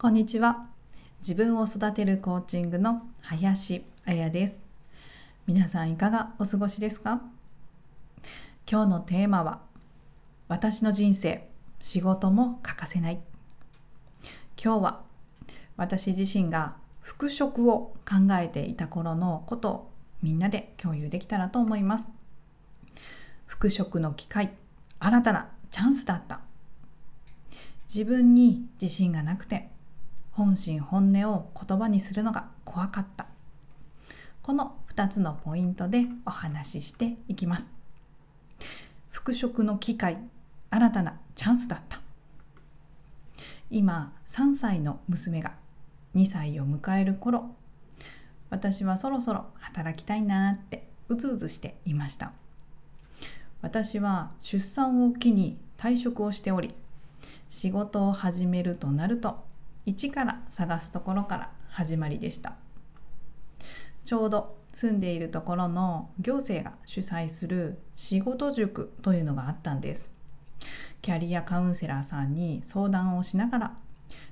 こんにちは。自分を育てるコーチングの林彩です。皆さんいかがお過ごしですか？今日のテーマは私の人生仕事も欠かせない。今日は私自身が復職を考えていた頃のことをみんなで共有できたらと思います。復職の機会新たなチャンスだった。自分に自信がなくて本心本音を言葉にするのが怖かった。この2つのポイントでお話ししていきます。復職の機会新たなチャンスだった。今3歳の娘が2歳を迎える頃私はそろそろ働きたいなってうずうずしていました。私は出産を機に退職をしており仕事を始めるとなると一から探すところから始まりでした。ちょうど住んでいるところの行政が主催する仕事塾というのがあったんです。キャリアカウンセラーさんに相談をしながら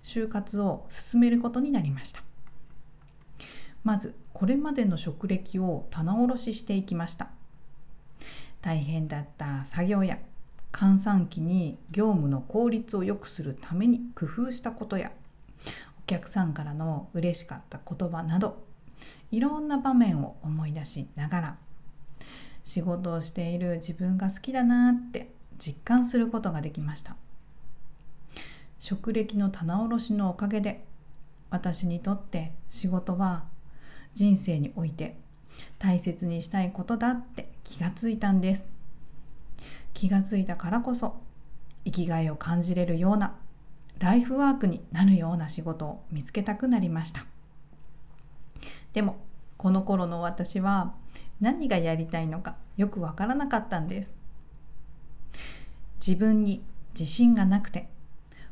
就活を進めることになりました。まずこれまでの職歴を棚卸ししていきました。大変だった作業や換算期に業務の効率を良くするために工夫したことやお客さんからの嬉しかった言葉などいろんな場面を思い出しながら仕事をしている自分が好きだなって実感することができました。職歴の棚卸しのおかげで私にとって仕事は人生において大切にしたいことだって気がついたんです。気がついたからこそ生きがいを感じれるようなライフワークになるような仕事を見つけたくなりました。でもこの頃の私は何がやりたいのかよくわからなかったんです。自分に自信がなくて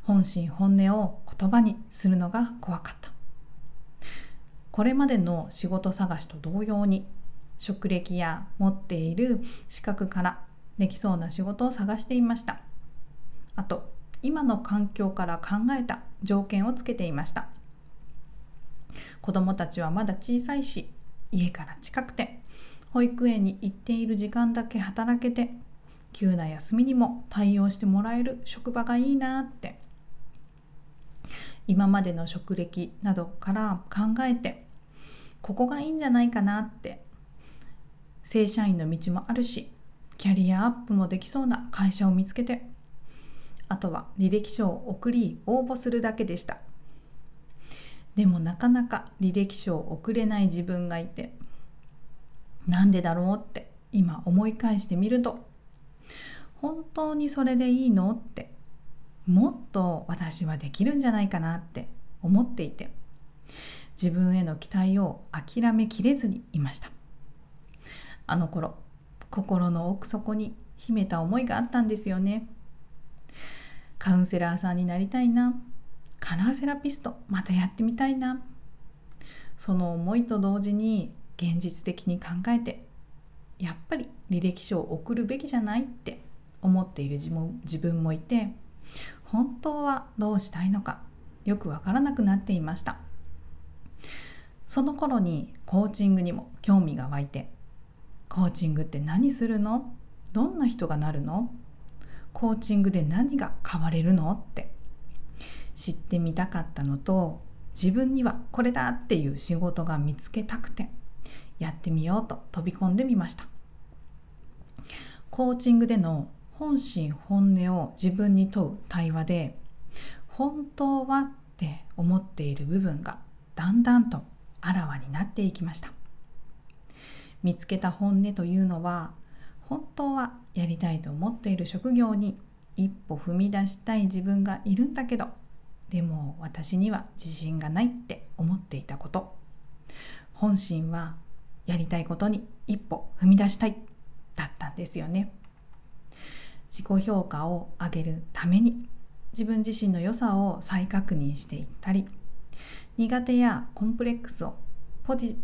本心本音を言葉にするのが怖かった。これまでの仕事探しと同様に職歴や持っている資格からできそうな仕事を探していました。あと今の環境から考えた条件をつけていました。子どもたちはまだ小さいし家から近くて保育園に行っている時間だけ働けて急な休みにも対応してもらえる職場がいいなって。今までの職歴などから考えてここがいいんじゃないかなって。正社員の道もあるしキャリアアップもできそうな会社を見つけてあとは履歴書を送り応募するだけでした。でもなかなか履歴書を送れない自分がいてなんでだろうって今思い返してみると本当にそれでいいのってもっと私はできるんじゃないかなって思っていて自分への期待を諦めきれずにいました。あの頃心の奥底に秘めた思いがあったんですよね。カウンセラーさんになりたいな。カラーセラピストまたやってみたいな。その思いと同時に現実的に考えてやっぱり履歴書を送るべきじゃないって思っている自分もいて本当はどうしたいのかよくわからなくなっていました。その頃にコーチングにも興味が湧いてコーチングって何するの？どんな人がなるの？コーチングで何が変われるのって。知ってみたかったのと自分にはこれだっていう仕事が見つけたくてやってみようと飛び込んでみました。コーチングでの本心本音を自分に問う対話で本当はって思っている部分がだんだんとあらわになっていきました。見つけた本音というのは本当はやりたいと思っている職業に一歩踏み出したい自分がいるんだけどでも私には自信がないって思っていたこと。本心はやりたいことに一歩踏み出したいだったんですよね。自己評価を上げるために自分自身の良さを再確認していったり苦手やコンプレックスをポジ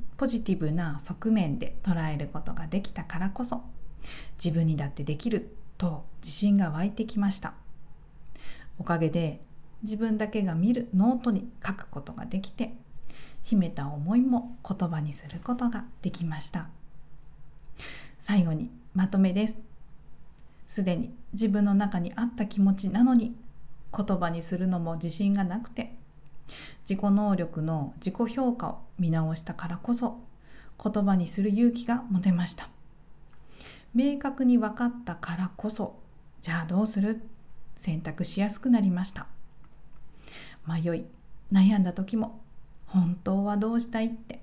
ティブな側面で捉えることができたからこそ自分にだってできると自信が湧いてきました。おかげで自分だけが見るノートに書くことができて秘めた思いも言葉にすることができました。最後にまとめです。すでに自分の中にあった気持ちなのに言葉にするのも自信がなくて自己能力の自己評価を見直したからこそ言葉にする勇気が持てました。明確に分かったからこそじゃあどうする？選択しやすくなりました。迷い悩んだ時も本当はどうしたいって。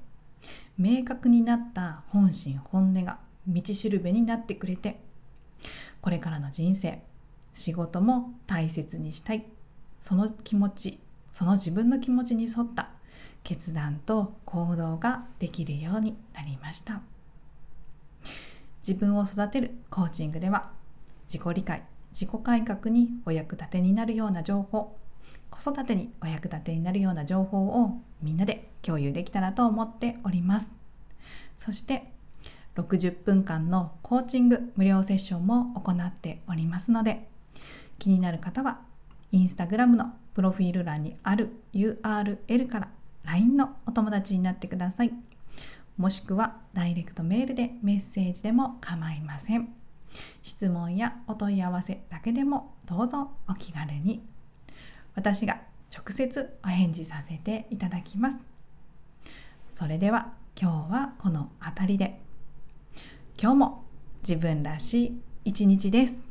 明確になった本心本音が道しるべになってくれてこれからの人生仕事も大切にしたい。その気持ちその自分の気持ちに沿った決断と行動ができるようになりました。自分を育てるコーチングでは自己理解自己改革にお役立てになるような情報子育てにお役立てになるような情報をみんなで共有できたらと思っております。そして60分間のコーチング無料セッションも行っておりますので気になる方はインスタグラムのプロフィール欄にある URL から LINE のお友達になってください。もしくはダイレクトメールでメッセージでも構いません。質問やお問い合わせだけでもどうぞお気軽に。私が直接お返事させていただきます。それでは今日はこの辺りで。今日も自分らしい一日です。